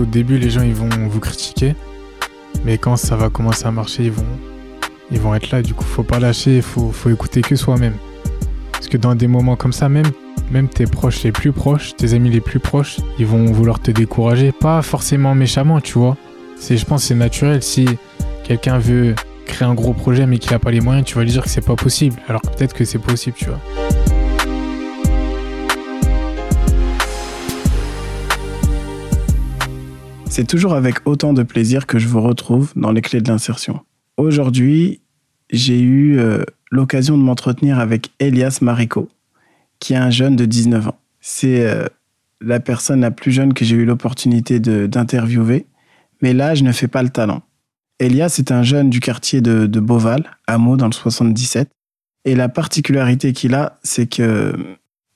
au début, les gens ils vont vous critiquer, mais quand ça va commencer à marcher, ils vont, ils vont être là. Du coup, faut pas lâcher, faut, faut écouter que soi-même. Parce que dans des moments comme ça, même, même tes proches les plus proches, tes amis les plus proches, ils vont vouloir te décourager. Pas forcément méchamment, tu vois. C'est, je pense c'est naturel. Si quelqu'un veut créer un gros projet mais qu'il n'a pas les moyens, tu vas lui dire que c'est pas possible. Alors peut-être que c'est possible, tu vois. C'est toujours avec autant de plaisir que je vous retrouve dans les clés de l'insertion. Aujourd'hui, j'ai eu euh, l'occasion de m'entretenir avec Elias Marico, qui est un jeune de 19 ans. C'est euh, la personne la plus jeune que j'ai eu l'opportunité d'interviewer, mais l'âge ne fait pas le talent. Elias est un jeune du quartier de, de Beauval, à Meaux, dans le 77. Et la particularité qu'il a, c'est que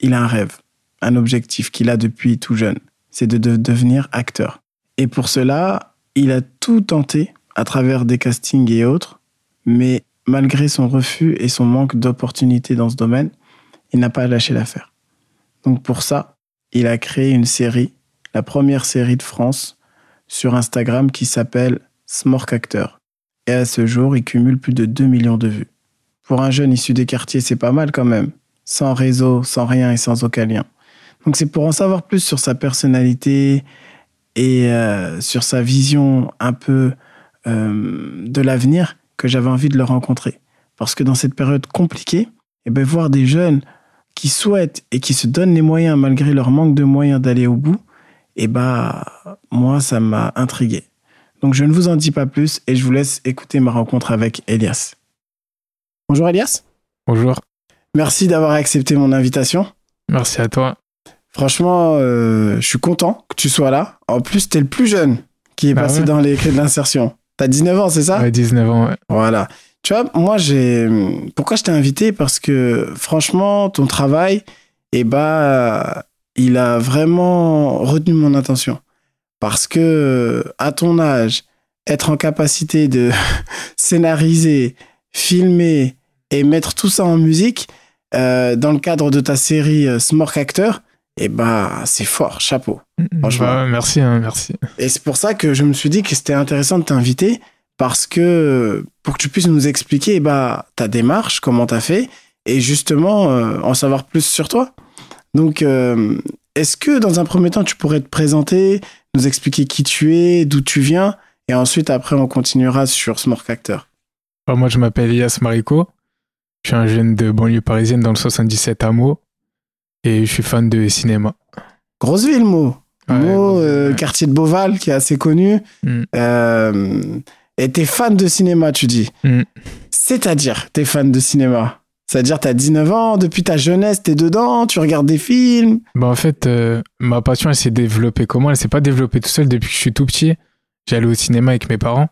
il a un rêve, un objectif qu'il a depuis tout jeune. C'est de devenir acteur. Et pour cela, il a tout tenté à travers des castings et autres, mais malgré son refus et son manque d'opportunités dans ce domaine, il n'a pas lâché l'affaire. Donc pour ça, il a créé une série, la première série de France, sur Instagram qui s'appelle Smork Acteur. Et à ce jour, il cumule plus de 2 millions de vues. Pour un jeune issu des quartiers, c'est pas mal quand même. Sans réseau, sans rien et sans aucun lien. Donc c'est pour en savoir plus sur sa personnalité et euh, sur sa vision un peu euh, de l'avenir que j'avais envie de le rencontrer. Parce que dans cette période compliquée, eh ben, voir des jeunes qui souhaitent et qui se donnent les moyens malgré leur manque de moyens d'aller au bout, eh ben, moi, ça m'a intrigué. Donc je ne vous en dis pas plus et je vous laisse écouter ma rencontre avec Elias. Bonjour Elias. Bonjour. Merci d'avoir accepté mon invitation. Merci à toi. Franchement, euh, je suis content que tu sois là. En plus, tu es le plus jeune qui est Bah passé ouais. dans les clés de l'insertion. T'as 19 ans, c'est ça? Ouais, 19 ans, ouais. Voilà. Tu vois, moi, j'ai. Pourquoi je t'ai invité? Parce que, franchement, ton travail, eh bah, il a vraiment retenu mon attention. Parce que, à ton âge, être en capacité de scénariser, filmer et mettre tout ça en musique, euh, dans le cadre de ta série euh, Smork Acteur, eh bah, c'est fort, chapeau. Franchement. Bah, merci, hein, merci. Et c'est pour ça que je me suis dit que c'était intéressant de t'inviter parce que pour que tu puisses nous expliquer bah, ta démarche, comment t'as fait et justement euh, en savoir plus sur toi. Donc, euh, est-ce que dans un premier temps, tu pourrais te présenter, nous expliquer qui tu es, d'où tu viens et ensuite après on continuera sur Smork Acteur? Alors, moi, je m'appelle Elias Marico. Je suis un jeune de banlieue parisienne dans le 77 à Meaux. Et je suis fan de cinéma. Grosse ville. Ouais, grosse ville, euh, ouais. quartier de Beauval qui est assez connu. Mm. Euh, et t'es fan de cinéma, tu dis. Mm. C'est-à-dire, t'es fan de cinéma. C'est-à-dire, t'as 19 ans, depuis ta jeunesse, t'es dedans, tu regardes des films. Bah, en fait, euh, ma passion, elle s'est développée comment Elle s'est pas développée tout seul depuis que je suis tout petit? J'allais au cinéma avec mes parents,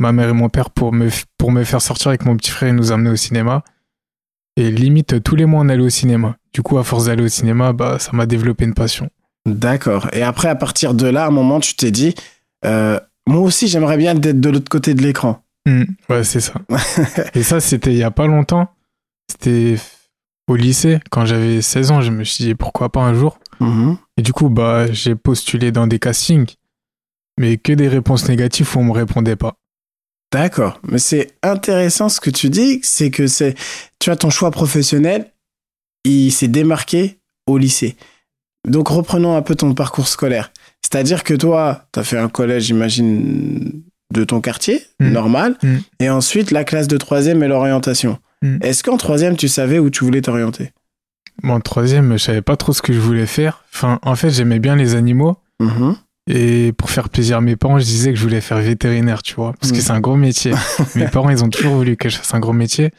ma mère et mon père, pour me, pour me faire sortir avec mon petit frère et nous emmener au cinéma. Et limite, tous les mois, on allait au cinéma. Du coup, à force d'aller au cinéma, bah, ça m'a développé une passion. D'accord. Et après, à partir de là, à un moment, tu t'es dit, euh, moi aussi, j'aimerais bien d'être de l'autre côté de l'écran. Mm. Ouais, c'est ça. et ça, c'était il y a pas longtemps. C'était au lycée, quand j'avais 16 ans. Je me suis dit, pourquoi pas un jour? Mhm. Et du coup, bah, j'ai postulé dans des castings, mais que des réponses négatives où on me répondait pas. D'accord. Mais c'est intéressant ce que tu dis, c'est que c'est, tu as ton choix professionnel, il s'est démarqué au lycée. Donc reprenons un peu ton parcours scolaire. C'est-à-dire que toi, tu as fait un collège, j'imagine, de ton quartier, Mm. normal, Mm. et ensuite la classe de troisième et l'orientation. Mm. Est-ce qu'en troisième, tu savais où tu voulais t'orienter? Bon, en troisième, je savais pas trop ce que je voulais faire. Enfin, en fait, j'aimais bien les animaux. Et pour faire plaisir à mes parents, je disais que je voulais faire vétérinaire, tu vois. Parce Mm. que c'est un gros métier. mes parents, ils ont toujours voulu que je fasse un gros métier.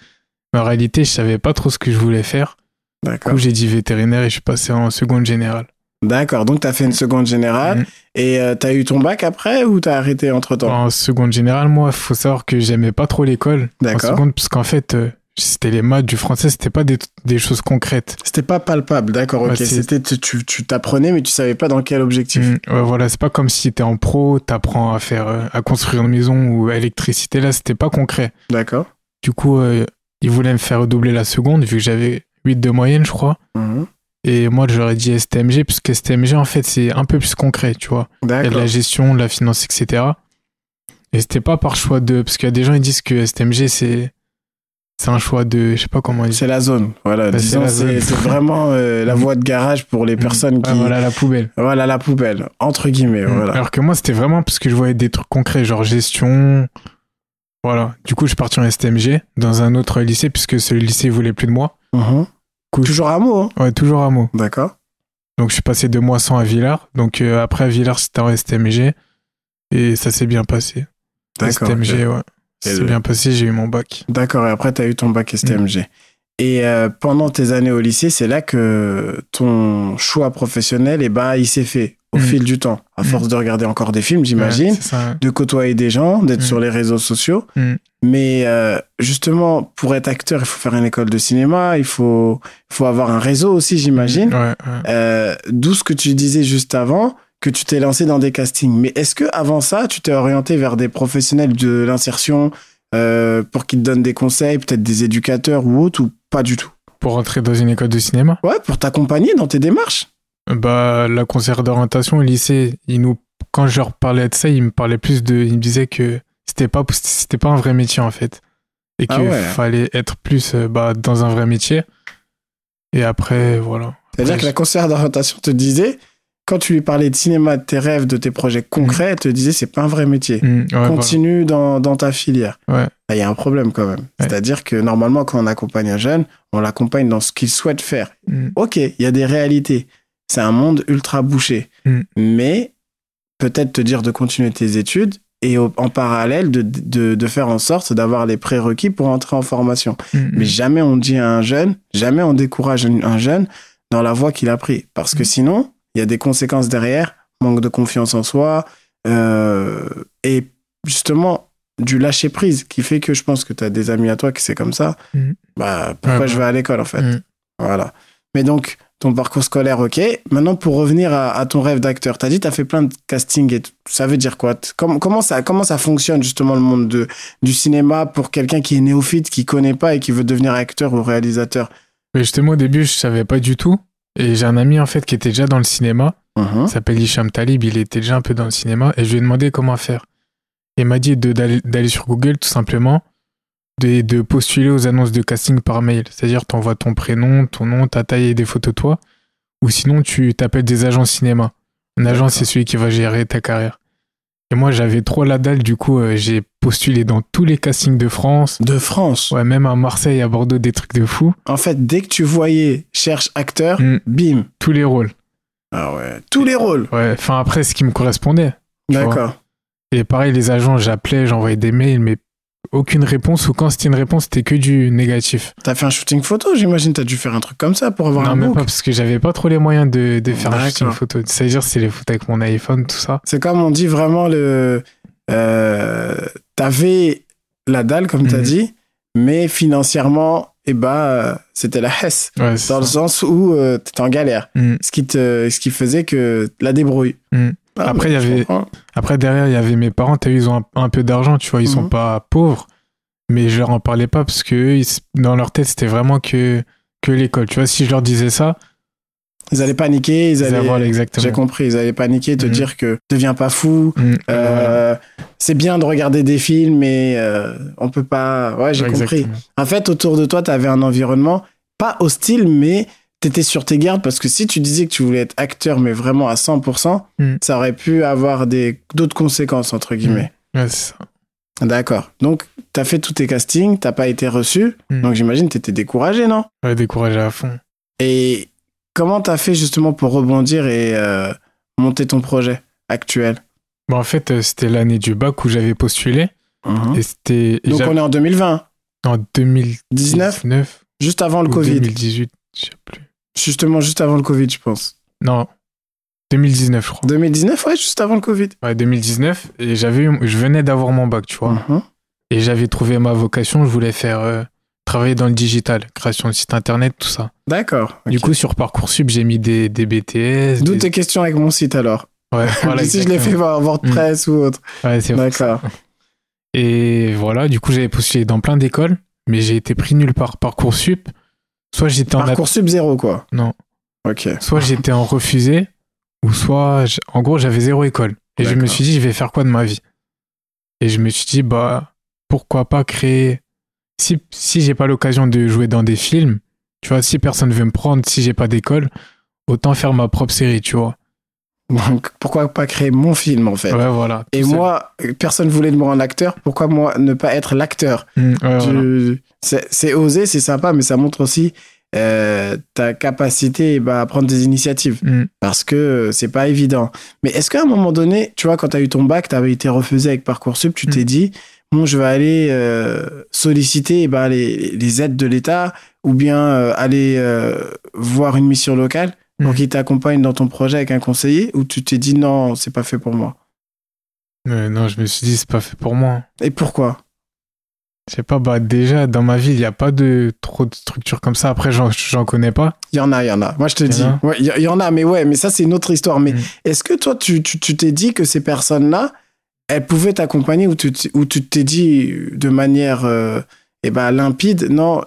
Mais en réalité, je savais pas trop ce que je voulais faire. Du coup, j'ai dit vétérinaire et je suis passé en seconde générale. D'accord. Donc, tu as fait une seconde générale Mm. et tu as eu ton bac après ou tu as arrêté entre temps En seconde générale, moi, faut savoir que j'aimais pas trop l'école. En D'accord. seconde, parce qu'en fait, euh, c'était les maths, du français, c'était pas des, des choses concrètes. C'était pas palpable, d'accord, ok. C'était, tu, tu, t'apprenais, mais tu savais pas dans quel objectif. Mm, ouais, voilà, c'est pas comme si t'es en pro, t'apprends à faire, euh, à construire une maison ou à l'électricité. Là, c'était pas concret. D'accord. Du coup, euh, ils voulaient me faire doubler la seconde, vu que j'avais 8 de moyenne, je crois. Mhm. Et moi, j'aurais dit STMG, parce que STMG, en fait, c'est un peu plus concret, tu vois. Il y a de D'accord. la gestion, de la finance, etc. Et c'était pas par choix de. Parce qu'il y a des gens, ils disent que STMG, c'est. C'est un choix de. Je sais pas comment C'est la zone. Voilà, Bah, c'est disons, c'est vraiment euh, la voie de garage pour les personnes qui. Ouais, voilà, la poubelle. Voilà, la poubelle, entre guillemets. Mm. Voilà. Alors que moi, c'était vraiment parce que je voyais des trucs concrets, genre gestion. Voilà. Du coup, je suis parti en STMG dans un autre lycée, puisque ce lycée voulait plus de moi. Mhm. Toujours à mot, hein Ouais, toujours à mot. D'accord. Donc, je suis passé de Moisson à Villars. Donc, euh, après, à Villars, c'était en STMG. Et ça s'est bien passé. D'accord. STMG, ouais. Le- bien passé, j'ai eu mon bac. D'accord, et après, tu as eu ton bac STMG. Et euh, pendant tes années au lycée, c'est là que ton choix professionnel, eh ben, il s'est fait au Mm. fil du temps. À Mm. force de regarder encore des films, j'imagine, Ouais, c'est de côtoyer des gens, d'être Mm. sur les réseaux sociaux. Mm. Mais euh, justement, pour être acteur, il faut faire une école de cinéma, il faut, faut avoir un réseau aussi, j'imagine. Ouais, ouais. Euh, D'où ce que tu disais juste avant, que tu t'es lancé dans des castings. Mais est-ce que avant ça, tu t'es orienté vers des professionnels de l'insertion euh, pour qu'ils te donnent des conseils, peut-être des éducateurs ou autres, ou pas du tout? Pour rentrer dans une école de cinéma? Ouais, pour t'accompagner dans tes démarches. Bah, la conseillère d'orientation au lycée, il nous, quand je leur parlais de ça, ils me parlaient plus de, ils me disaient que c'était pas, c'était pas un vrai métier en fait, et Ah qu'il ouais. fallait être plus euh, bah, dans un vrai métier. Et après, voilà. C'est-à-dire que la conseillère d'orientation te disait, quand tu lui parlais de cinéma, de tes rêves, de tes projets concrets, elle te disait c'est pas un vrai métier. ouais, Continue dans, dans ta filière. Ouais. Il y a un problème quand même. C'est-à-dire que normalement, quand on accompagne un jeune, on l'accompagne dans ce qu'il souhaite faire. Hmm, Ok, il y a des réalités. C'est un monde ultra bouché. Mm. Mais peut-être te dire de continuer tes études et au- en parallèle de, de, de faire en sorte d'avoir les prérequis pour entrer en formation. Mais jamais on dit à un jeune, jamais on décourage un un jeune dans la voie qu'il a pris. Parce que Mm. sinon, il y a des conséquences derrière, manque de confiance en soi, euh, et justement du lâcher prise qui fait que je pense que tu as des amis à toi qui c'est comme ça. Mm. Bah, pourquoi Ouais, je vais à l'école en fait Mm. Voilà. Mais donc, ton parcours scolaire, ok. Maintenant, pour revenir à, à ton rêve d'acteur, tu as dit tu as fait plein de castings et tout. ça veut dire quoi comment, comment, ça, comment ça fonctionne justement le monde de, du cinéma pour quelqu'un qui est néophyte, qui connaît pas et qui veut devenir acteur ou réalisateur? Mais justement, au début, je savais pas du tout. Et j'ai un ami en fait qui était déjà dans le cinéma. Mhm. Il s'appelle Hicham Talib. Il était déjà un peu dans le cinéma. Et je lui ai demandé comment faire. Il m'a dit d'aller sur Google tout simplement, de, de postuler aux annonces de casting par mail. C'est-à-dire, tu envoies ton prénom, ton nom, ta taille et des photos de toi. Ou sinon, tu t'appelles des agents cinéma. Un agent, c'est celui qui va gérer ta carrière. Et moi, j'avais trop la dalle. Du coup, euh, j'ai postulé dans tous les castings de France. De France. Ouais, même à Marseille, à Bordeaux, des trucs de fou. En fait, dès que tu voyais cherche acteur, Mm. bim. Tous les rôles. Ah ouais. Tous les rôles. Ouais, enfin après, ce qui me correspondait. D'accord. Et pareil, les agents, j'appelais, j'envoyais des mails, mais aucune réponse. Ou quand c'était une réponse, c'était que du négatif. T'as fait un shooting photo, j'imagine. T'as dû faire un truc comme ça pour avoir non, un même book. pas, parce que j'avais pas trop les moyens de, de faire un shooting photo. C'est-à-dire, c'est les photos avec mon iPhone, tout ça. C'est comme on dit vraiment le. Euh, T'avais la dalle, comme t'as Mhm. dit, mais financièrement, eh ben, euh, c'était la hesse. Ouais, Dans le sens où euh, t'étais en galère. Mm. Ce qui, te, ce qui faisait que la débrouille. Mm. Ah, Après, il y avait-. Après, derrière, il y avait mes parents. Ils ont un, un peu d'argent, tu vois. Ils sont Mhm. pas pauvres. Mais je leur en parlais pas parce que ils- dans leur tête, c'était vraiment que, que l'école. Tu vois, si je leur disais ça, Ils allaient paniquer, ils allaient. J'ai compris, ils allaient paniquer, te Mhm. dire que deviens pas fou. Mm. Voilà. euh, C'est bien de regarder des films, mais euh, on peut pas. Ouais, j'ai compris. En fait, autour de toi, tu avais un environnement pas hostile, mais tu étais sur tes gardes parce que si tu disais que tu voulais être acteur, mais vraiment à 100%, Mm. ça aurait pu avoir des d'autres conséquences, entre guillemets. Ouais, c'est ça. D'accord. Donc, tu as fait tous tes castings, t'as pas été reçu, Mm. donc j'imagine que tu étais découragé, non? Ouais, découragé à fond. Et comment tu as fait justement pour rebondir et euh, monter ton projet actuel? Bon, en fait, euh, c'était l'année du bac où j'avais postulé. Mhm. Et c'était. et Donc, on est en 2020, en 2019 19, juste avant le Covid. 2018, je sais plus. Justement, juste avant le Covid, je pense. Non, 2019, je crois. 2019, ouais, juste avant le Covid. Ouais, 2019. Et j'avais eu- je venais d'avoir mon bac, tu vois. Mhm. Et j'avais trouvé ma vocation. Je voulais faire euh, travailler dans le digital, création de site internet, tout ça. D'accord. Du ok. coup, sur Parcoursup, j'ai mis des, des BTS. D'où des- tes questions avec mon site alors. Ouais, voilà, si je l'ai fait exactement. voir WordPress ou autre. Ouais, c'est vrai. D'accord. Et voilà, du coup, j'avais postulé dans plein d'écoles, mais j'ai été pris nulle part. Parcoursup, soit j'étais en. Parcoursup zéro, quoi. Non. Ok. Soit j'étais en refusé, ou soit, j'- en gros, j'avais zéro école. Et je me D'accord. suis dit, je vais faire quoi de ma vie? Et je me suis dit, bah, pourquoi pas créer. Si, si j'ai pas l'occasion de jouer dans des films, tu vois, si personne veut me prendre, si j'ai pas d'école, autant faire ma propre série, tu vois. Donc, pourquoi pas créer mon film, en fait Ouais, voilà. Et moi, personne voulait de moi en acteur. Pourquoi moi ne pas être l'acteur Mm, ouais, Je- voilà. C'est osé, c'est sympa, mais ça montre aussi euh, ta capacité bah, à prendre des initiatives. Mm. Parce que euh, c'est pas évident. Mais est-ce qu'à un moment donné, tu vois, quand tu as eu ton bac, tu avais été refusé avec Parcoursup, tu Mm. t'es dit, bon, je vais aller euh, solliciter eh ben, les, les aides de l'État ou bien euh, aller voir une mission locale pour Mm. qu'il t'accompagne dans ton projet avec un conseiller ou tu t'es dit, non, c'est pas fait pour moi? Euh, non, je me suis dit, c'est pas fait pour moi. Et pourquoi? Je sais pas, bah, déjà, dans ma ville, il n'y a pas de trop de structures comme ça. Après, j'en, connais pas. Il y en a, il y en a. Moi, je te Il y dis. a Ouais, Il y, il y en a, mais ouais, mais ça, c'est une autre histoire. Mais Mm. est-ce que toi, tu tu- tu t'es dit que ces personnes-là, elles pouvaient t'accompagner ou tu, t- ou tu t'es dit de manière euh, eh ben, limpide, non,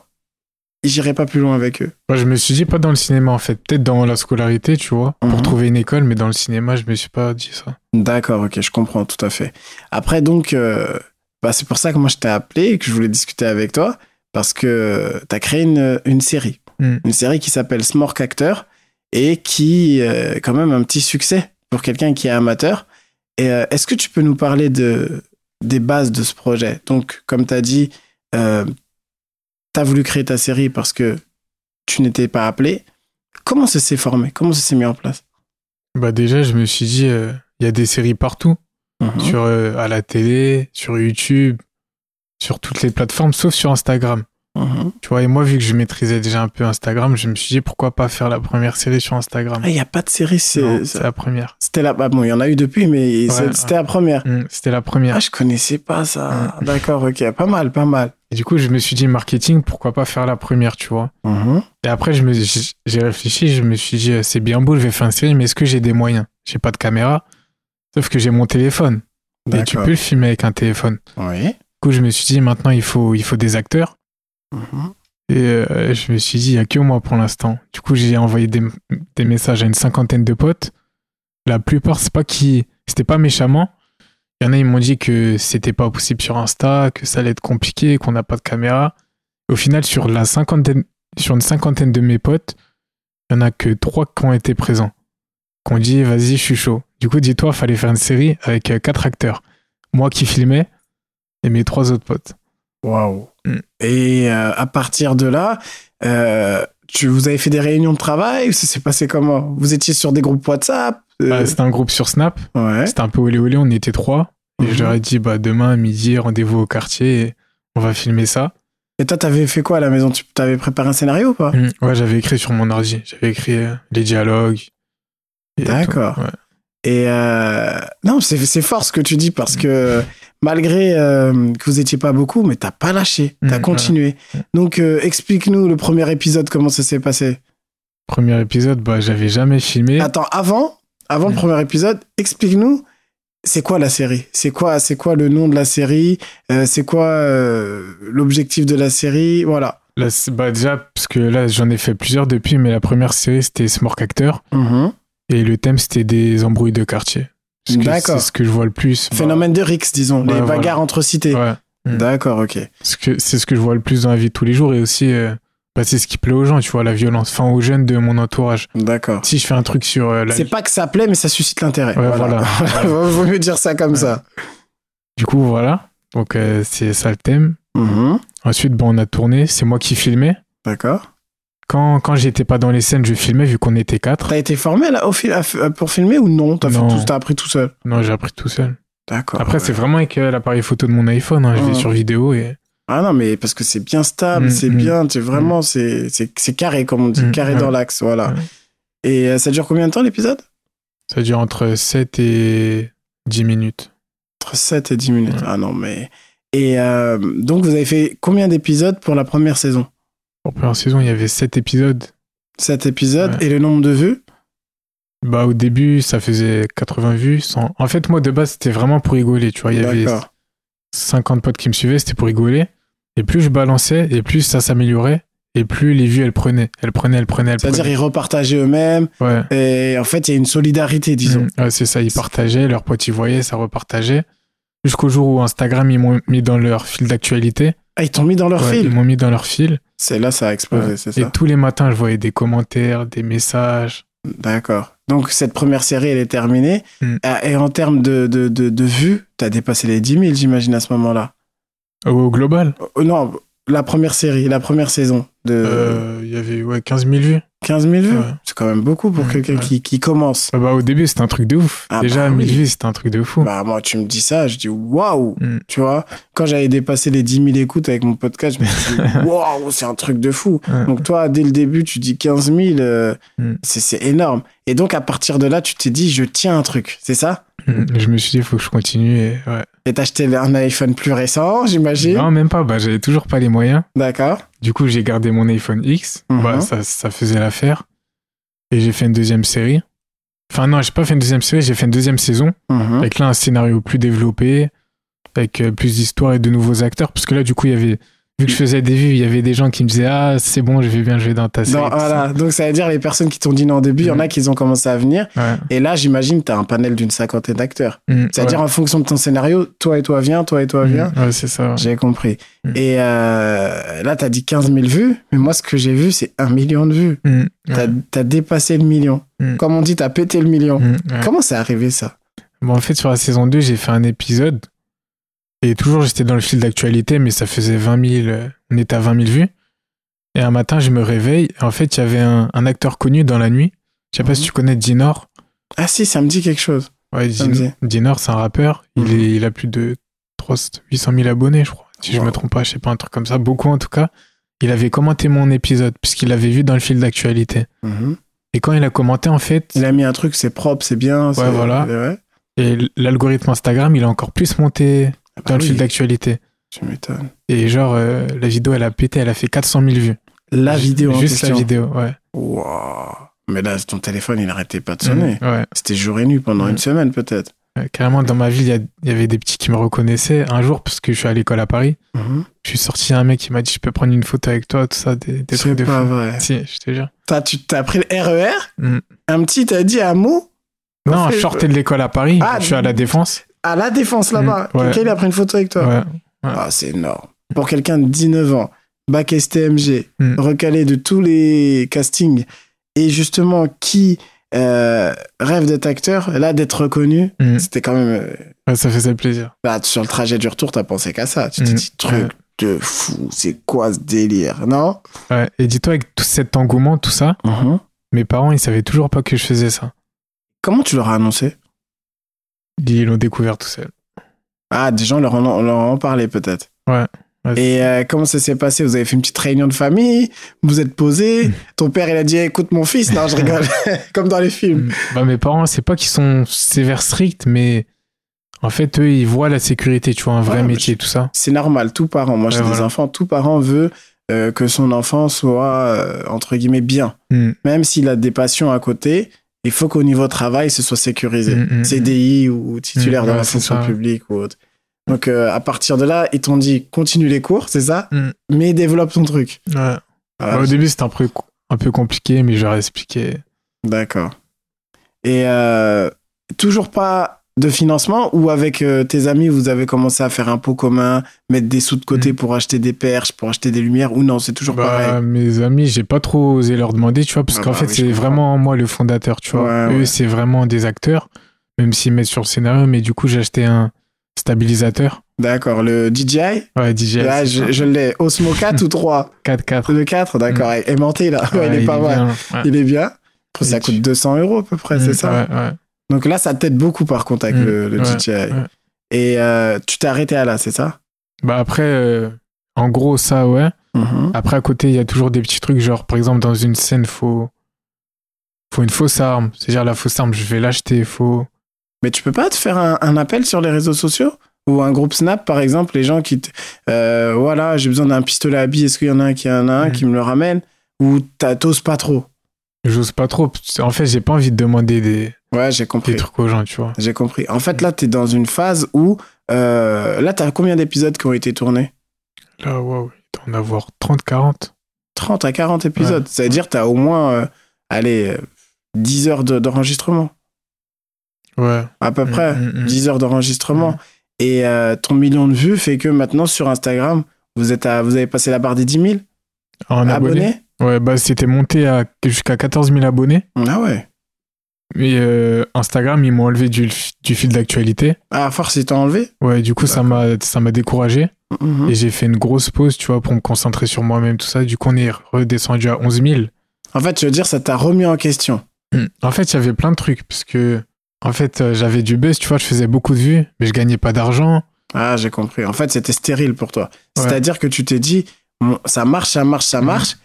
j'irai pas plus loin avec eux Moi, je me suis dit pas dans le cinéma, en fait. Peut-être dans la scolarité, tu vois, Mhm. pour trouver une école, mais dans le cinéma, je me suis pas dit ça. D'accord, ok, je comprends tout à fait. Après, donc, euh, bah, c'est pour ça que moi, je t'ai appelé et que je voulais discuter avec toi parce que tu as créé une, une série. Mm. Une série qui s'appelle Smork Actor et qui euh, quand même un petit succès pour quelqu'un qui est amateur. Et euh, est-ce que tu peux nous parler de, des bases de ce projet? Donc, comme tu as dit, euh, tu as voulu créer ta série parce que tu n'étais pas appelé. Comment ça s'est formé? Comment ça s'est mis en place? Bah, déjà, je me suis dit, euh, il y a des séries partout, Mhm. sur, euh, à la télé, sur YouTube, sur toutes les plateformes, sauf sur Instagram. Mhm. Tu vois, et moi, vu que je maîtrisais déjà un peu Instagram, je me suis dit, pourquoi pas faire la première série sur Instagram? Ah, il n'y a pas de série, c'est- ça- la première. C'était la. bah bon, il y en a eu depuis, mais Ouais, c'était la première. Mm, C'était la première. Ah, je connaissais pas ça. D'accord, ok. Pas mal, pas mal. Et du coup, je me suis dit, marketing, pourquoi pas faire la première, tu vois? Mhm. Et après, je me, j'ai réfléchi, je me suis dit, euh, c'est bien beau, je vais faire une série, mais est-ce que j'ai des moyens? J'ai pas de caméra, sauf que j'ai mon téléphone. Et tu peux le filmer avec un téléphone. Oui. Du coup, je me suis dit, maintenant, il faut, il faut des acteurs. Mhm. Et euh, je me suis dit, il n'y a que moi pour l'instant. Du coup, j'ai envoyé des, messages à une cinquantaine de potes. La plupart, c'est pas qui, c'était pas méchamment. Il y en a, ils m'ont dit que c'était pas possible sur Insta, que ça allait être compliqué, qu'on n'a pas de caméra. Au final, sur la cinquantaine, sur une cinquantaine de mes potes, il y en a que trois qui ont été présents. Qui ont dit, vas-y, je suis chaud. Du coup, dis-toi, fallait faire une série avec euh, quatre acteurs. Moi qui filmais et mes trois autres potes. Waouh. Mm. Et euh, à partir de là, euh, tu, vous avez fait des réunions de travail ça s'est passé comment? Vous étiez sur des groupes WhatsApp Euh, Bah, c'était un groupe sur Snap. Ouais. C'était un peu olé olé, on était trois. Et Mhm. je leur ai dit, bah, demain à midi, rendez-vous au quartier et on va filmer ça. Et toi, t'avais fait quoi à la maison? Tu t'avais préparé un scénario ou pas? Mm. Ouais, j'avais écrit sur mon ordi. J'avais écrit euh, les dialogues. D'accord. Ouais. Et euh, non, c'est fort ce que tu dis parce que malgré euh, que vous étiez pas beaucoup, mais t'as pas lâché, t'as continué. voilà. Donc euh, explique-nous le premier épisode, comment ça s'est passé. Premier épisode, bah, j'avais jamais filmé. Attends, avant, avant le premier épisode, explique-nous. C'est quoi la série? C'est quoi, c'est quoi le nom de la série? Euh, C'est quoi l'objectif de la série? Voilà. Là, bah, déjà, parce que là, j'en ai fait plusieurs depuis, mais la première série, c'était Smork Actor. Mhm. Et le thème, c'était des embrouilles de quartier. D'accord. C'est ce que je vois le plus. bah, Phénomène de Rix, disons, les voilà. bagarres entre cités. ouais. Mm. D'accord, ok. C'est ce que je vois le plus dans la vie de tous les jours et aussi euh, bah, c'est ce qui plaît aux gens, tu vois, la violence, enfin aux jeunes de mon entourage. D'accord. Si je fais un truc sur euh, la... C'est pas que ça plaît, mais ça suscite l'intérêt. Ouais, voilà. Vaut mieux dire ça comme ça. Du coup, voilà. Donc euh, c'est ça le thème. Mhm. Ensuite, bon, on a tourné, c'est moi qui filmais. D'accord. Quand, quand j'étais pas dans les scènes, je filmais vu qu'on était quatre. T'as été formé là, au fil- pour filmer ou non? T'as appris tout seul? Non, j'ai appris tout seul. D'accord. Après, ouais. c'est vraiment avec euh, l'appareil photo de mon iPhone. hein. Je vais sur vidéo et. Ah non, mais parce que c'est bien stable, Mm, c'est mm. bien, c'est vraiment, c'est, c'est, carré comme on dit, Mm, carré dans l'axe, voilà. Et euh, ça dure combien de temps l'épisode? Ça dure entre 7 et 10 minutes. Entre 7 et 10 minutes. Ah non, mais. Et euh, donc, vous avez fait combien d'épisodes pour la première saison? Pour première saison, il y avait 7 épisodes. 7 épisodes Ouais. et le nombre de vues? Bah, au début, ça faisait 80 vues. 100... En fait, moi, de base, c'était vraiment pour rigoler. Tu vois, il y avait D'accord. 50 potes qui me suivaient, c'était pour rigoler. Et plus je balançais, et plus ça s'améliorait. Et plus les vues, elles prenaient. Elles prenaient, elles prenaient, elles C'est-à-dire, ils repartageaient eux-mêmes. Ouais. Et en fait, il y a une solidarité, disons. Mm. Ouais, c'est ça, ils partageaient, leurs potes ils voyaient, ça repartageait. Jusqu'au jour où Instagram, ils m'ont mis dans leur fil d'actualité. Ah, ils t'ont mis dans leur Ouais, fil. Ils m'ont mis dans leur fil. C'est là, ça a explosé, Ouais. c'est Et ça. tous les matins, je voyais des commentaires, des messages. D'accord. Donc, cette première série, elle est terminée. Mm. Ah, Et en termes de, de, de, de vues, t'as dépassé les 10 000, j'imagine, à ce moment-là. Au global, Euh, non, la première série, la première saison de euh, il y avait ouais, 15 000 vues. 15 000 vues. ouais. C'est quand même beaucoup pour Ouais, quelqu'un ouais. qui, qui commence. Ah bah, au début, c'était un truc de ouf. Ah Déjà, bah 1000 oui. vues, c'était un truc de fou. Bah, moi, tu me dis ça, je dis waouh! Mm. Tu vois, quand j'avais dépassé les 10 000 écoutes avec mon podcast, je me dit waouh, c'est un truc de fou. Donc, toi, dès le début, tu dis 15 000, euh, Mm. c'est c'est énorme. Et donc, à partir de là, tu t'es dit, je tiens un truc, c'est ça? Mm. Je me suis dit, il faut que je continue. Et, ouais. Et t'as acheté un iPhone plus récent, j'imagine? Non, même pas. Bah, j'avais toujours pas les moyens. D'accord. Du coup, j'ai gardé mon iPhone X. Mhm. Bah, ça, ça faisait l'affaire. Et j'ai fait une deuxième série. Enfin, non, j'ai pas fait une deuxième série, j'ai fait une deuxième saison. Mhm. Avec là un scénario plus développé, avec euh, plus d'histoire et de nouveaux acteurs. Parce que là, du coup, il y avait. Vu que je faisais des vues, il y avait des gens qui me disaient Ah, c'est bon, je vais bien jouer dans ta série. Non, tout ça. voilà. Donc, ça veut dire les personnes qui t'ont dit non au début, il y en a Mm. qui ont commencé à venir. Ouais. Et là, j'imagine, t'as un panel d'une cinquantaine d'acteurs. Mm, C'est-à-dire, ouais. en fonction de ton scénario, toi et toi viens, toi et toi Mm, viens. ouais, c'est ça. J'ai compris. Et euh, là, t'as dit 15 000 vues, mais moi, ce que j'ai vu, c'est un million de vues. Ouais. as dépassé le million. Mm. Comme on dit, t'as pété le million. Mm. Comment c'est arrivé ça? Bon, en fait, sur la saison 2, j'ai fait un épisode. Et toujours, j'étais dans le fil d'actualité, mais ça faisait 20 000. euh, on était à 20 000 vues. Et un matin, je me réveille. En fait, il y avait un, un acteur connu dans la nuit. Je sais pas Mhm. si tu connais Dinor. Ah si, ça me dit quelque chose. Ouais, Din-. Dinor, c'est un rappeur. Il, Mhm. est, il a plus de 300 800 000 abonnés, je crois. Si je Wow. me trompe pas, je sais pas, un truc comme ça. Beaucoup, en tout cas. Il avait commenté mon épisode, puisqu'il l'avait vu dans le fil d'actualité. Mhm. Et quand il a commenté, en fait, Il a mis un truc, c'est propre, c'est bien. c'est- voilà. Ouais. et l'algorithme Instagram, il a encore plus monté Ah bah dans le oui, fil d'actualité. Tu m'étonnes. Et genre, euh, la vidéo, elle a pété, elle a fait 400 000 vues. La vidéo en Juste la vidéo, ouais. Mais là, ton téléphone, il arrêtait pas de sonner. Ouais. C'était jour et nuit pendant une semaine, peut-être. Carrément, dans ma ville, il y, avait des petits qui me reconnaissaient. Un jour, parce que je suis à l'école à Paris, Mhm. je suis sorti, un mec qui m'a dit, je peux prendre une photo avec toi, tout ça, des, trucs de pas fou. vrai. Si, je te jure. T'as, tu t'as pris le RER Mhm. Un petit t'a dit un mot? Non, je sortais de l'école à Paris, Ah, je suis à la Défense. À la défense là-bas. Mhm, ouais. Quelqu'un il a pris une photo avec toi. Ouais. Ah, c'est énorme. Pour quelqu'un de 19 ans, bac STMG, Mm. recalé de tous les castings, et justement qui euh, rêve d'être acteur, là d'être reconnu, Mhm. c'était quand même. euh, ça faisait plaisir. Là, sur le trajet du retour, t'as pensé qu'à ça. Tu t'es Mm. dit, truc de fou, c'est quoi ce délire, non? Et dis-toi, avec tout cet engouement, tout ça, mes parents, ils savaient toujours pas que je faisais ça. Comment tu leur as annoncé? Ils l'ont découvert tout seul. Ah, des gens leur en, leur en parlé peut-être. Ouais. Ouais, Et euh, comment ça s'est passé? Vous avez fait une petite réunion de famille? Vous êtes posé Mm. Ton père, il a dit écoute mon fils. Non, je rigole. Comme dans les films. Bah, mes parents, c'est pas qu'ils sont sévères stricts, mais en fait, eux, ils voient la sécurité, tu vois, un vrai Ouais, métier, tout ça. C'est normal, tout parent. Moi, j'ai Ouais, des voilà. enfants. Tout parent veut euh, que son enfant soit, euh, entre guillemets, bien. Mm. Même s'il a des passions à côté, il faut qu'au niveau travail, ce soit sécurisé. Mm, mm, CDI ou titulaire Mm, dans ouais, la c'est fonction ça. publique ou autre. Donc, euh, à partir de là, ils t'ont dit continue les cours, c'est ça Mm. Mais développe ton truc. Ouais. Bah, au début, c'était un peu, un peu compliqué, mais ai expliqué. D'accord. Et euh, toujours pas de financement ou avec euh, tes amis, vous avez commencé à faire un pot commun, mettre des sous de côté Mm. pour acheter des perches, pour acheter des lumières ou non, c'est toujours Bah, pareil? mes amis, j'ai pas trop osé leur demander, tu vois, parce Ah qu'en bah fait, oui, c'est vraiment moi le fondateur, tu vois. Ouais, Eux, ouais. c'est vraiment des acteurs, même s'ils mettent sur le scénario, mais du coup, j'ai acheté un stabilisateur. D'accord. Le DJI, Ouais, DJ. là, c'est je, je l'ai. Osmo 4 ou 3 4-4. Le 4, d'accord. Aimanté là. Ouais, il est pas mal. bien. Il est bien. Ça est coûte dessus. 200 euros à peu près, c'est Mm, ça? Ouais, ouais. Donc là, ça t'aide beaucoup par contre avec Mm, le, le ouais, DJI. ouais. Et euh, tu t'es arrêté à là, c'est ça? Bah après, euh, en gros, ça, ouais. Mhm. Après, à côté, il y a toujours des petits trucs, genre, par exemple, dans une scène, faut, faut une fausse arme. C'est-à-dire, la fausse arme, je vais l'acheter, faut. Mais tu peux pas te faire un, un appel sur les réseaux sociaux? Ou un groupe Snap, par exemple, les gens qui te, euh, voilà, j'ai besoin d'un pistolet à billes, est-ce qu'il y en a un qui en a un Mm. qui me le ramène? Ou t'oses pas trop? J'ose pas trop. En fait, j'ai pas envie de demander des, Ouais, j'ai compris. des trucs aux gens, tu vois. J'ai compris. En fait, là, t'es dans une phase où, euh, là, t'as combien d'épisodes qui ont été tournés? Là, waouh, il doit en avoir 30, 40. 30 à 40 épisodes. Ça veut dire que tu as au moins, euh, allez, euh, 10 heures de- d'enregistrement. Ouais. À peu Mm, près. mm, mm. 10 heures d'enregistrement. Mm. Et euh, ton million de vues fait que maintenant, sur Instagram, vous, êtes à, vous avez passé la barre des 10 000 En abonnés? Ouais, bah c'était monté à jusqu'à 14 000 abonnés. Ah ouais. Mais euh, Instagram, ils m'ont enlevé du, du fil d'actualité. Ah, à force, ils t'ont enlevé? Ouais, du coup, ça m'a ça m'a découragé. Mhm. Et j'ai fait une grosse pause, tu vois, pour me concentrer sur moi-même, tout ça. Du coup, on est redescendu à 11 000. En fait, je veux dire, ça t'a remis en question. En fait, il y avait plein de trucs, parce que, en fait, euh, j'avais du buzz, tu vois, je faisais beaucoup de vues, mais je gagnais pas d'argent. Ah, j'ai compris. En fait, c'était stérile pour toi. Ouais. C'est-à-dire que tu t'es dit, ça marche, ça marche, ça Mhm. marche,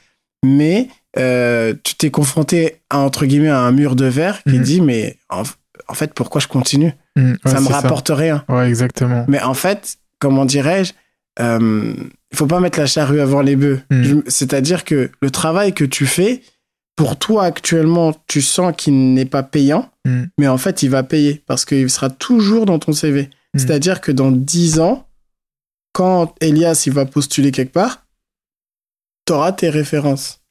mais euh, tu t'es confronté à, entre guillemets, à un mur de verre qui Mhm. dit, mais en, en fait, pourquoi je continue? Mm, ouais, Ça me rapporte rien. Ouais, exactement. Mais en fait, comment dirais-je, euh, il faut pas mettre la charrue avant les bœufs. Mhm. C'est-à-dire que le travail que tu fais, pour toi actuellement, tu sens qu'il n'est pas payant, Mm. mais en fait, il va payer parce qu'il sera toujours dans ton CV. C'est-à-dire que dans 10 ans, quand Elias il va postuler quelque part, tu auras tes références.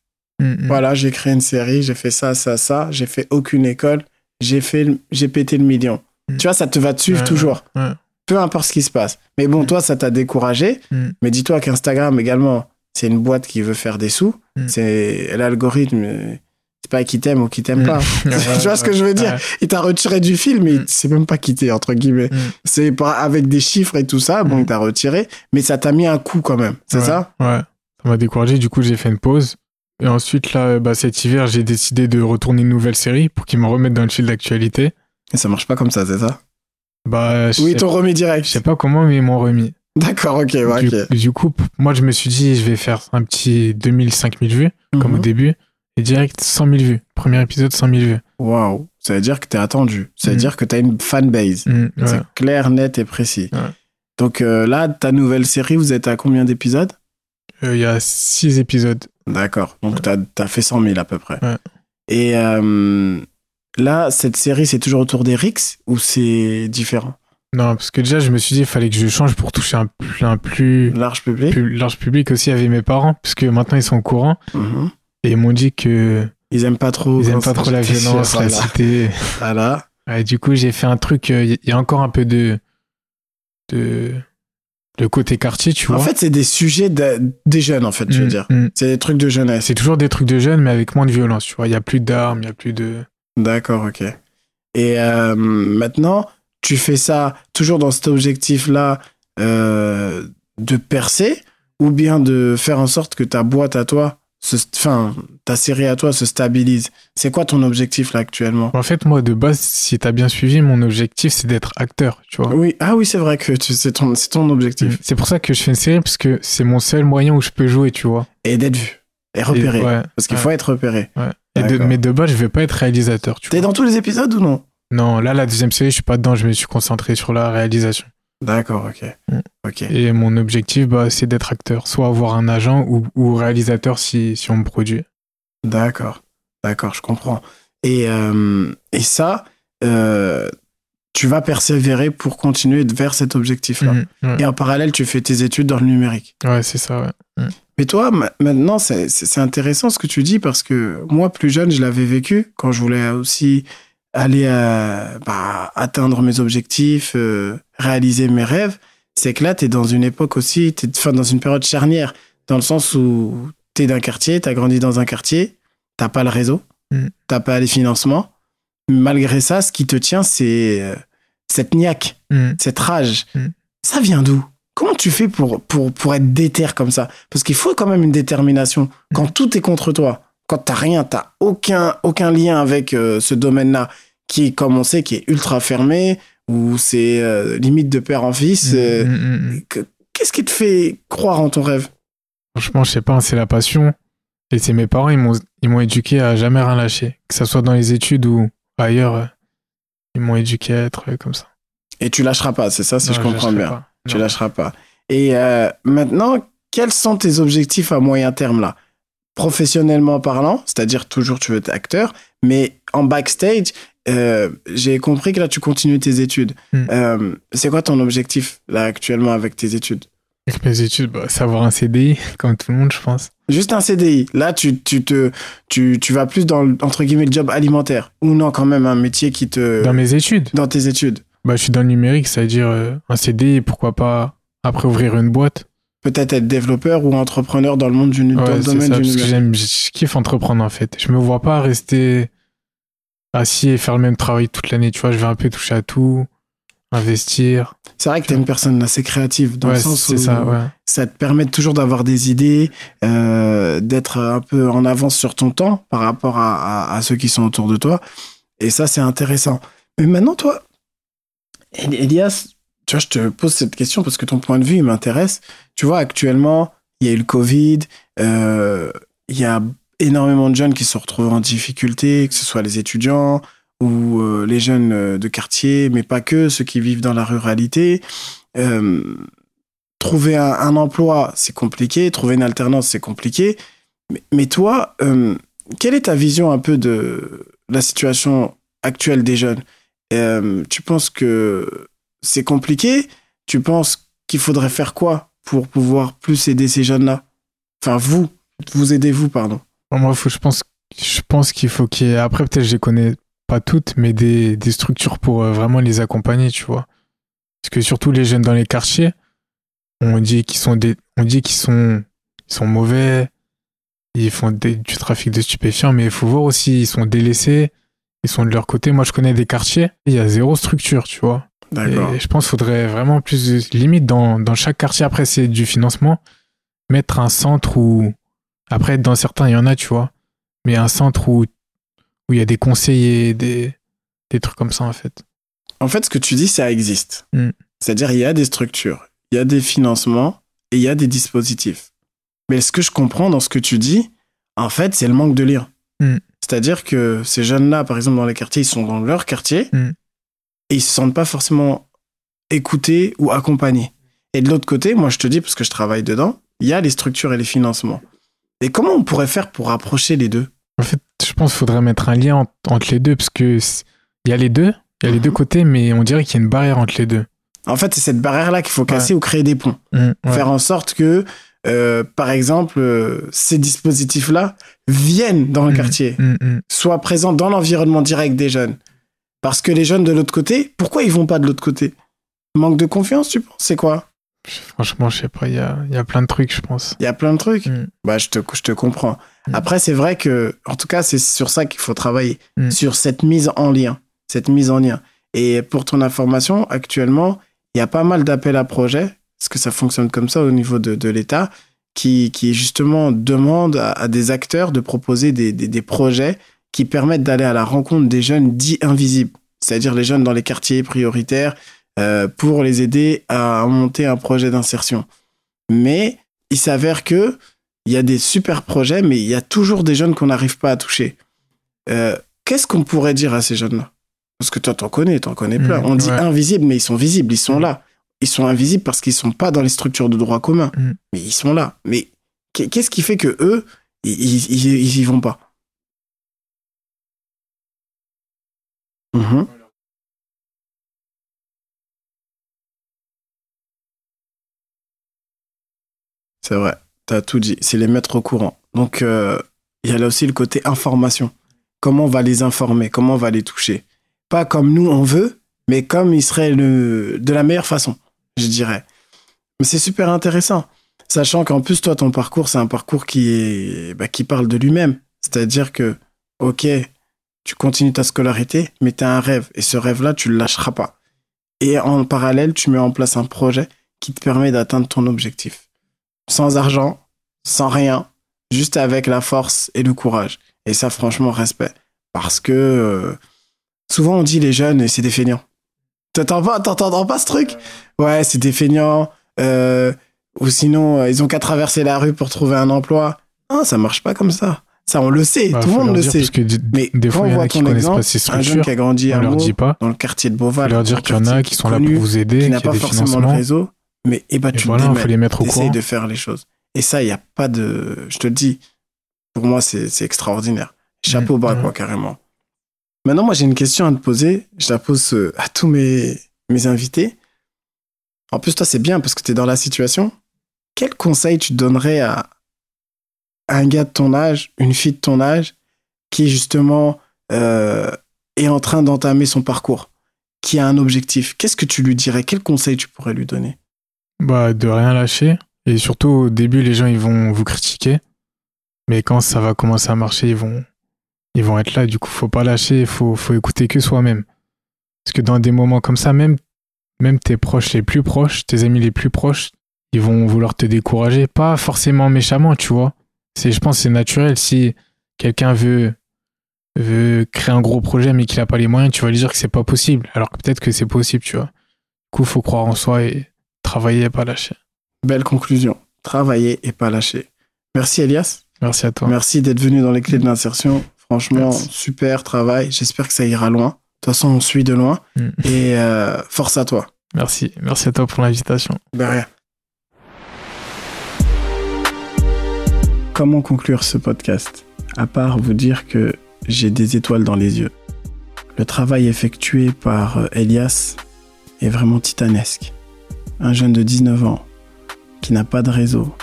Mm, mm. Voilà, j'ai créé une série, j'ai fait ça, ça, ça, j'ai fait aucune école, j'ai fait, j'ai pété le million. Mm. Tu vois, ça te va te suivre Ouais, toujours. ouais. Peu importe ce qui se passe. Mais bon, toi, ça t'a découragé. Mais dis-toi qu'Instagram également, c'est une boîte qui veut faire des sous. C'est l'algorithme. euh, C'est pas qui t'aime ou qui t'aime pas. Ouais, tu vois ce que je veux dire? ouais. Il t'a retiré du film, mais Mm. il sait même pas quitté, entre guillemets. C'est pas avec des chiffres et tout ça. Bon, il t'a retiré, mais ça t'a mis un coup quand même. C'est ça? Ouais. Ça m'a découragé, du coup, j'ai fait une pause. Et ensuite, là, bah, cet hiver, j'ai décidé de retourner une nouvelle série pour qu'ils me remettent dans le fil d'actualité. Et ça marche pas comme ça, c'est ça? Bah, je Oui, ils t'ont remis je direct. sais pas comment, mais ils m'ont remis. D'accord, ok, du, ok. du coup, moi, je me suis dit, je vais faire un petit 2000, 5000 vues, comme au Mhm. début. Et direct, 100 000 vues. Premier épisode, 100 000 vues. Waouh, ça veut dire que t'es attendu. Ça veut Mm. dire que t'as une fanbase. Mm, ouais. C'est clair, net et précis. Ouais. Donc euh, là, ta nouvelle série, vous êtes à combien d'épisodes? Euh, Il y a 6 épisodes. D'accord. Donc t'as as fait 100 000 à peu près. Ouais. Et euh, là, cette série, c'est toujours autour des Rix ou c'est différent? Non, parce que déjà, je me suis dit, il fallait que je change pour toucher un, plus- un plus, Large public? plus large public aussi avec mes parents, parce que maintenant, ils sont au courant. Mhm. Et ils m'ont dit que Ils aiment pas trop. ils aiment pas trop la violence, la cité. Voilà. Ouais, du coup, j'ai fait un truc. euh, Il y a encore un peu de. de. De côté quartier, tu vois. En fait, c'est des sujets de- des jeunes, en fait, je veux Mm, dire. mm. C'est des trucs de jeunesse. C'est toujours des trucs de jeunes, mais avec moins de violence, tu vois. Il y a plus d'armes, il y a plus de. D'accord, ok. Et euh, maintenant, tu fais ça toujours dans cet objectif-là euh, de percer ou bien de faire en sorte que ta boîte à toi, enfin, ta série à toi se stabilise C'est quoi ton objectif là actuellement? En fait, moi, de base, si t'as bien suivi, mon objectif, c'est d'être acteur, tu vois. Oui, ah oui, c'est vrai que c'est ton, objectif. C'est pour ça que je fais une série, parce que c'est mon seul moyen où je peux jouer, tu vois. Et d'être vu, et repéré. Et- ouais, Parce qu'il ouais, faut être repéré. ouais. Et de- D'accord. mais de base, je vais pas être réalisateur, tu T'es dans tous les épisodes ou non? Non, là, la deuxième série, je suis pas dedans, je me suis concentré sur la réalisation. D'accord, ok. Mm. Ok. Et mon objectif, bah, c'est d'être acteur, soit avoir un agent ou, ou réalisateur si, si on me produit. D'accord, d'accord, je comprends. Et, euh, et ça, euh, tu vas persévérer pour continuer vers cet objectif-là. Mhm, ouais. Et en parallèle, tu fais tes études dans le numérique. Ouais, c'est ça, ouais. Mais toi, ma- maintenant, c'est- c'est c'est intéressant ce que tu dis parce que moi, plus jeune, je l'avais vécu quand je voulais aussi aller à, bah, atteindre mes objectifs, euh, réaliser mes rêves. C'est que là, tu es dans une époque aussi, tu es dans une période charnière, dans le sens où tu es d'un quartier, tu as grandi dans un quartier, t'as pas le réseau, Mm. t'as pas les financements. Malgré ça, ce qui te tient, c'est euh, cette niaque, Mhm. cette rage. Mm. Ça vient d'où? Comment tu fais pour, pour, pour être déter comme ça? Parce qu'il faut quand même une détermination. Quand tout est contre toi, quand t'as rien, t'as aucun, aucun lien avec euh, ce domaine-là, qui est, comme on sait, qui est ultra fermé, où c'est euh, limite de père en fils. euh, Mhm, mhm, mhm. que- Qu'est-ce qui te fait croire en ton rêve? Franchement, je sais pas, c'est la passion. Et c'est mes parents, ils m'ont, éduqué à jamais rien lâcher. Que ça soit dans les études ou ailleurs, euh, ils m'ont éduqué à être euh, comme ça. Et tu lâcheras pas, c'est ça, si Non, je comprends bien. pas. Tu lâcheras pas. Et euh, maintenant, quels sont tes objectifs à moyen terme là? Professionnellement parlant, c'est-à-dire toujours tu veux être acteur, mais en backstage, euh, j'ai compris que là tu continues tes études. Hmm. Euh, c'est quoi ton objectif là actuellement avec tes études? Avec mes études, bah, savoir un CDI, comme tout le monde, je pense. Juste un CDI. Là, tu, tu, te, tu, tu vas plus dans, le- entre guillemets, le job alimentaire. Ou non, quand même, un métier qui te... Dans mes études, dans tes études. bah, je suis dans le numérique, ça veut dire euh, un CDI, pourquoi pas après ouvrir une boîte. Peut-être être développeur ou entrepreneur dans le monde du, dans le domaine ça, du parce que numérique. j'aime, je kiffe entreprendre en fait. Je me vois pas rester assis et faire le même travail toute l'année, tu vois. Je vais un peu toucher à tout, investir. C'est vrai que tu es une personne assez créative dans ouais, le sens où ça, ouais. ça te permet toujours d'avoir des idées, euh, d'être un peu en avance sur ton temps par rapport à, à- à ceux qui sont autour de toi. Et ça, c'est intéressant. Mais maintenant, toi, El- Elias, tu vois, je te pose cette question parce que ton point de vue, il m'intéresse. Tu vois, actuellement, il y a eu le Covid, euh, il y a énormément de jeunes qui se retrouvent en difficulté, que ce soit les étudiants ou euh, les jeunes euh, de quartier, mais pas que, ceux qui vivent dans la ruralité. Euh, trouver un, emploi, c'est compliqué. Trouver une alternance, c'est compliqué. Mais, toi, quelle est ta vision un peu de la situation actuelle des jeunes? Tu penses que c'est compliqué? Tu penses qu'il faudrait faire quoi pour pouvoir plus aider ces jeunes-là? Enfin, vous, vous aidez-vous, pardon. Moi, faut, je pense, je pense qu'il faut qu'il y ait. Après, peut-être, je les connais pas toutes, mais des, des structures pour euh, vraiment les accompagner, tu vois. Parce que surtout les jeunes dans les quartiers, on dit qu'ils sont des, on dit qu'ils sont, ils sont mauvais, ils font des- du trafic de stupéfiants, mais il faut voir aussi, ils sont délaissés, ils sont de leur côté. Moi, je connais des quartiers, il y a zéro structure, tu vois. D'accord. Et je pense qu'il faudrait vraiment plus de limite dans, dans chaque quartier. Après, c'est du financement. Mettre un centre où. Après, dans certains, il y en a, tu vois. Mais un centre où où il y a des conseillers, des, des trucs comme ça, en fait. En fait, ce que tu dis, ça existe. Mm. C'est-à-dire, il y a des structures, il y a des financements et il y a des dispositifs. Mais ce que je comprends dans ce que tu dis, en fait, c'est le manque de lien. Mm. C'est-à-dire que ces jeunes-là, par exemple, dans les quartiers, ils sont dans leur quartier Mm. et ils se sentent pas forcément écoutés ou accompagnés. Et de l'autre côté, moi, je te dis, parce que je travaille dedans, il y a les structures et les financements. Et comment on pourrait faire pour rapprocher les deux? En fait, je pense qu'il faudrait mettre un lien ent- entre les deux, parce que c- il y a les deux, il y a les Mhm. deux côtés, mais on dirait qu'il y a une barrière entre les deux. En fait, c'est cette barrière-là qu'il faut casser ou créer des ponts. Mm, ouais. faire en sorte que, euh, par exemple, euh, ces dispositifs-là viennent dans le Mhm. quartier, Mm, mm. soient présents dans l'environnement direct des jeunes. Parce que les jeunes de l'autre côté, pourquoi ils vont pas de l'autre côté? Manque de confiance, tu penses? C'est quoi? Franchement, je sais pas, il y a, il y a plein de trucs, je pense. Il y a plein de trucs. Mm. Bah, je te, je te comprends. Mm. Après, c'est vrai que, en tout cas, c'est sur ça qu'il faut travailler, Mm. sur cette mise en lien, cette mise en lien. Et pour ton information, actuellement, il y a pas mal d'appels à projets, parce que ça fonctionne comme ça au niveau de, de l'État, qui, qui justement demandent à, à des acteurs de proposer des, des, des projets qui permettent d'aller à la rencontre des jeunes dits invisibles, c'est-à-dire les jeunes dans les quartiers prioritaires, euh, pour les aider à monter un projet d'insertion. Mais il s'avère que il y a des super projets, mais il y a toujours des jeunes qu'on n'arrive pas à toucher. Euh, Qu'est-ce qu'on pourrait dire à ces jeunes-là? Parce que toi, t'en connais, t'en connais plein. Mm, On dit ouais. invisibles, mais ils sont visibles, ils sont là. Ils sont invisibles parce qu'ils sont pas dans les structures de droit commun, Mm. mais ils sont là. Mais qu'est- qu'est-ce qui fait que eux, ils, ils, y vont pas? Mhm. C'est vrai, t'as tout dit. C'est les mettre au courant. Donc, euh, il y a là aussi le côté information. Comment on va les informer? Comment on va les toucher? Pas comme nous on veut, mais comme il serait de la meilleure façon, je dirais. Mais c'est super intéressant. Sachant qu'en plus, toi, ton parcours, c'est un parcours qui, bah, qui parle de lui-même. C'est-à-dire que, ok, tu continues ta scolarité, mais tu as un rêve. Et ce rêve-là, tu le lâcheras pas. Et en parallèle, tu mets en place un projet qui te permet d'atteindre ton objectif. Sans argent, sans rien, juste avec la force et le courage. Et ça, franchement, respect. Parce que euh, souvent, on dit les jeunes, et c'est des feignants. T'entends pas, t'entends pas ce truc? Ouais, c'est des feignants. euh, ou sinon, euh, ils ont qu'à traverser la rue pour trouver un emploi. Non, ça marche pas comme ça. Ça, on le sait. Bah, tout le monde le sait. Mais des quand fois, on il y en voit a qui ton connaissent exemple, pas ces un jeune qui a grandi à On leur Meaux, dit pas. dans le quartier de Beauval, leur dire qu'il y en a qui sont là pour vous aider, qui n'a pas forcément le réseau, mais eh ben, Et tu voilà, faut les mettre au T'essayes courant. de faire les choses. Et ça, il n'y a pas de. Je te le dis, pour moi, c'est extraordinaire. Chapeau bas, ouais. quoi, carrément. Maintenant, moi, j'ai une question à te poser. Je la pose euh, à tous mes, mes invités. En plus, toi, c'est bien parce que tu es dans la situation. Quel conseil tu donnerais à, un gars de ton âge, une fille de ton âge, qui justement euh, est en train d'entamer son parcours, qui a un objectif, qu'est-ce que tu lui dirais? Quel conseil tu pourrais lui donner? Bah, de rien lâcher. Et surtout, au début, les gens, ils vont vous critiquer. Mais quand ça va commencer à marcher, ils vont, ils vont être là. Du coup, faut pas lâcher, faut, faut écouter que soi-même. Parce que dans des moments comme ça, même, même tes proches les plus proches, tes amis les plus proches, ils vont vouloir te décourager. Pas forcément méchamment, tu vois. C'est, je pense c'est naturel. Si quelqu'un veut, veut créer un gros projet mais qu'il n'a pas les moyens, tu vas lui dire que c'est pas possible. Alors que peut-être que c'est possible, tu vois. Du coup, faut croire en soi et travailler et pas lâcher. Belle conclusion. Travailler et pas lâcher. Merci Elias. Merci à toi. Merci d'être venu dans les clés de l'insertion. Franchement, Merci. super travail. J'espère que ça ira loin. De toute façon, on suit de loin. Mm. Et euh, force à toi. Merci. Merci à toi pour l'invitation. De rien. Comment conclure ce podcast? À part vous dire que j'ai des étoiles dans les yeux. Le travail effectué par euh, Elias est vraiment titanesque. Un jeune de 19 ans qui n'a pas de réseau,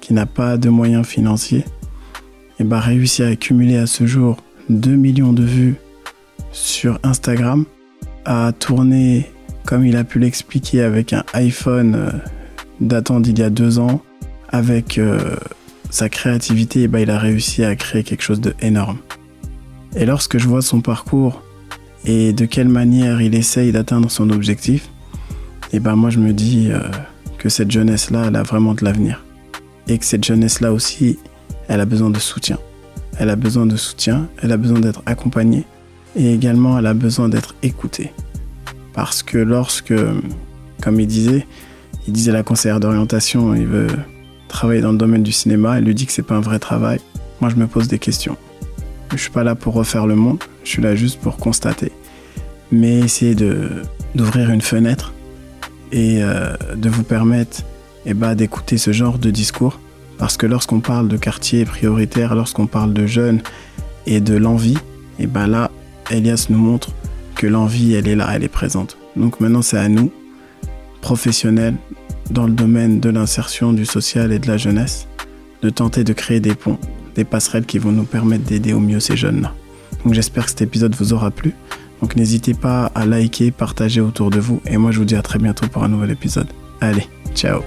qui n'a pas de moyens financiers, et bah réussit à accumuler à ce jour 2 millions de vues sur Instagram, a tourné comme il a pu l'expliquer avec un iPhone euh, datant d'il y a deux ans, avec euh, sa créativité, eh ben, il a réussi à créer quelque chose de énorme. Et lorsque je vois son parcours et de quelle manière il essaye d'atteindre son objectif, et ben moi je me dis euh, que cette jeunesse-là, elle a vraiment de l'avenir. Et que cette jeunesse-là aussi, elle a besoin de soutien. Elle a besoin de soutien, elle a besoin d'être accompagnée et également elle a besoin d'être écoutée. Parce que lorsque, comme il disait, il disait à la conseillère d'orientation, il veut travailler dans le domaine du cinéma, elle lui dit que c'est pas un vrai travail. Moi, je me pose des questions. Je suis pas là pour refaire le monde, je suis là juste pour constater. Mais essayer de d'ouvrir une fenêtre et euh, de vous permettre eh ben, d'écouter ce genre de discours. Parce que lorsqu'on parle de quartier prioritaire, lorsqu'on parle de jeunes et de l'envie, et ben là, Elias nous montre que l'envie, elle est là, elle est présente. Donc maintenant, c'est à nous, professionnels, dans le domaine de l'insertion, du social et de la jeunesse, de tenter de créer des ponts, des passerelles qui vont nous permettre d'aider au mieux ces jeunes-là. Donc j'espère que cet épisode vous aura plu. Donc n'hésitez pas à liker, partager autour de vous. Et moi, je vous dis à très bientôt pour un nouvel épisode. Allez, ciao